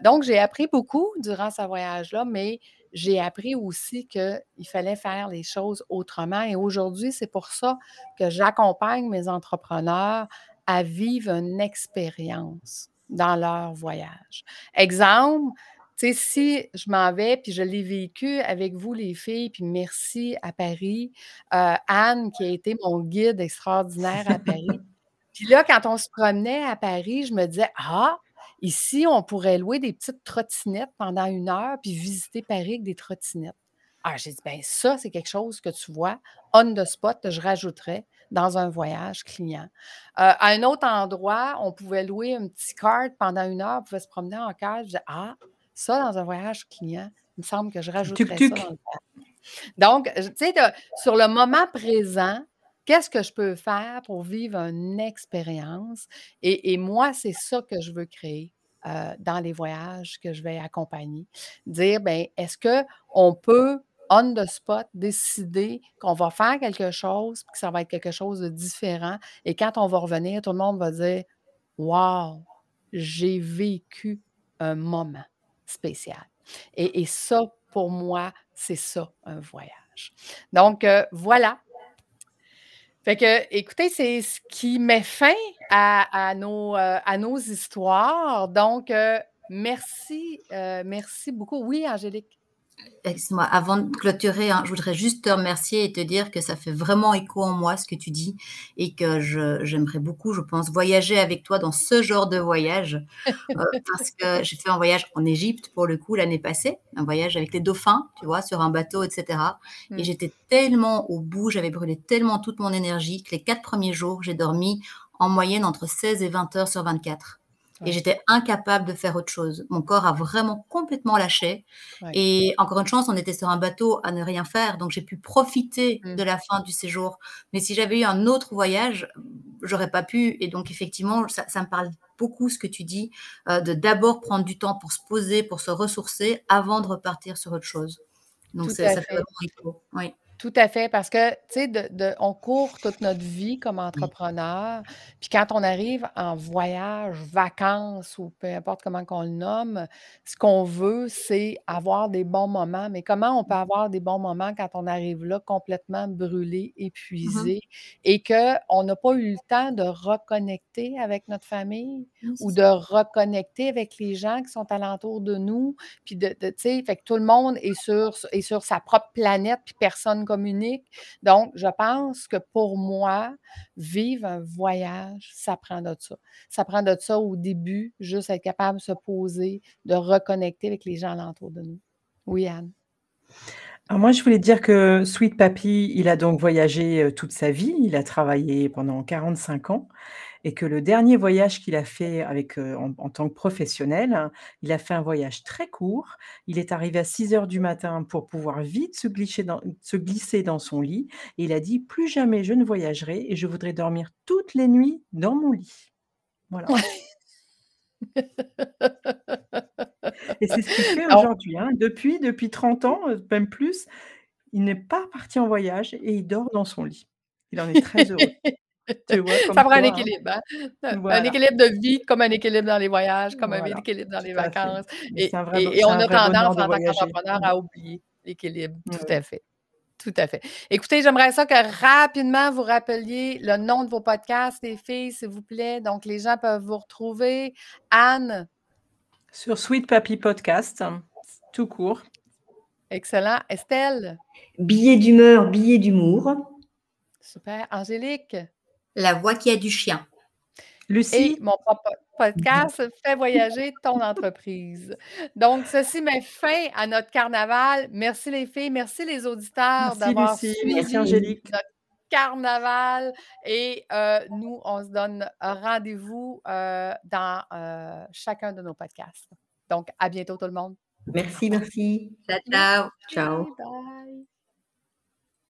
[SPEAKER 1] donc, j'ai appris beaucoup durant ce voyage-là, mais j'ai appris aussi qu'il fallait faire les choses autrement. Et aujourd'hui, c'est pour ça que j'accompagne mes entrepreneurs à vivre une expérience dans leur voyage. Exemple, tu sais, si je m'en vais, puis je l'ai vécu avec vous, les filles, puis merci à Paris, euh, Anne, qui a été mon guide extraordinaire à Paris. puis là, quand on se promenait à Paris, je me disais, ah, ici, on pourrait louer des petites trottinettes pendant une heure, puis visiter Paris avec des trottinettes. Ah, j'ai dit, ben ça, c'est quelque chose que tu vois, on the spot, je rajouterais dans un voyage client. Euh, à un autre endroit, on pouvait louer un petit cart pendant une heure, on pouvait se promener en carte. Je disais, ah, ça, dans un voyage client, il me semble que je rajouterais ça dans le Donc, tu sais, sur le moment présent, qu'est-ce que je peux faire pour vivre une expérience? Et, moi, c'est ça que je veux créer. Euh, dans les voyages que je vais accompagner. Dire, ben, est-ce qu'on peut on the spot, décider qu'on va faire quelque chose, que ça va être quelque chose de différent. Et quand on va revenir, tout le monde va dire Wow, j'ai vécu un moment spécial. Et, ça, pour moi, c'est ça, un voyage. Donc, euh, voilà. Fait que, écoutez, c'est ce qui met fin à, nos, euh, à nos histoires. Donc, euh, merci, merci beaucoup. Oui, Angélique
[SPEAKER 4] excuse-moi, avant de clôturer, hein, je voudrais juste te remercier et te dire que ça fait vraiment écho en moi ce que tu dis et que j'aimerais beaucoup, je pense, voyager avec toi dans ce genre de voyage euh, parce que j'ai fait un voyage en Égypte pour le coup l'année passée, un voyage avec les dauphins, tu vois, sur un bateau, etc. Et mmh. j'étais tellement au bout, j'avais brûlé tellement toute mon énergie que les quatre premiers jours, j'ai dormi en moyenne entre 16 et 20 heures sur 24. Et j'étais incapable de faire autre chose. Mon corps a vraiment complètement lâché. Et encore une chance, on était sur un bateau à ne rien faire. Donc, j'ai pu profiter mmh. de la fin du séjour. Mais si j'avais eu un autre voyage, j'aurais pas pu. Et donc, effectivement, ça, me parle beaucoup ce que tu dis, euh, de d'abord prendre du temps pour se poser, pour se ressourcer avant de repartir sur autre chose. Donc, ça, fait
[SPEAKER 1] fait.
[SPEAKER 4] vraiment. Oui.
[SPEAKER 1] Tout à fait, parce que, tu sais, de, de- on court toute notre vie comme entrepreneur, puis quand on arrive en voyage, vacances ou peu importe comment qu'on le nomme, ce qu'on veut, c'est avoir des bons moments. Mais comment on peut avoir des bons moments quand on arrive là complètement brûlé,
[SPEAKER 4] Mhm.
[SPEAKER 1] épuisé et qu'on n'a pas eu le temps de reconnecter avec notre famille ou de reconnecter avec les gens qui sont alentour de nous, puis de, de- tu sais, fait que tout le monde est sur, est sur sa propre planète, puis personne communique. Donc, je pense que pour moi, vivre un voyage, ça prend de ça. Ça prend de ça au début, juste être capable de se poser, de reconnecter avec les gens alentour de nous. Oui, Anne.
[SPEAKER 3] Alors moi, je voulais dire que Sweet Papy, il a donc voyagé euh, toute sa vie. Il a travaillé pendant 45 ans et que le dernier voyage qu'il a fait avec, euh, en, en tant que professionnel, hein, il a fait un voyage très court. Il est arrivé à 6 heures du matin pour pouvoir vite se glisser dans, se glisser dans son lit. Et il a dit, plus jamais je ne voyagerai et je voudrais dormir toutes les nuits dans mon lit. Voilà. Et c'est ce qu'il fait aujourd'hui. hein. Depuis, depuis 30 ans, euh, même plus, il n'est pas parti en voyage et il dort dans son lit. Il en est très heureux. Tu vois,
[SPEAKER 1] ça prend un
[SPEAKER 3] hein.
[SPEAKER 1] équilibre, hein? Un- équilibre de vie, comme un équilibre dans les voyages, comme un équilibre dans les vacances. Et,
[SPEAKER 3] vrai,
[SPEAKER 1] on a tendance en tant qu'entrepreneur
[SPEAKER 3] Mm.
[SPEAKER 1] à oublier l'équilibre. Tout à fait. Tout à fait. Écoutez, j'aimerais ça que rapidement vous rappeliez le nom de vos podcasts, les filles, s'il vous plaît. Donc, les gens peuvent vous retrouver. Anne,
[SPEAKER 3] Sur Sweet Papy Podcast, tout court.
[SPEAKER 1] excellent. Estelle,
[SPEAKER 2] Billet d'humeur, billet d'humour.
[SPEAKER 1] super. Angélique,
[SPEAKER 4] La voix qui a du chien.
[SPEAKER 1] et
[SPEAKER 3] Lucie,
[SPEAKER 1] mon propre podcast Fais voyager ton entreprise. Donc, ceci met fin à notre carnaval. Merci les filles, merci les auditeurs d'avoir
[SPEAKER 3] Lucie, merci
[SPEAKER 1] suivi
[SPEAKER 3] Angélique.
[SPEAKER 1] notre carnaval. Et euh, nous, on se donne un rendez-vous euh, dans euh, chacun de nos podcasts. Donc, à bientôt tout le monde.
[SPEAKER 2] Merci, merci.
[SPEAKER 4] Ciao, ciao.
[SPEAKER 2] Ciao.
[SPEAKER 1] Bye.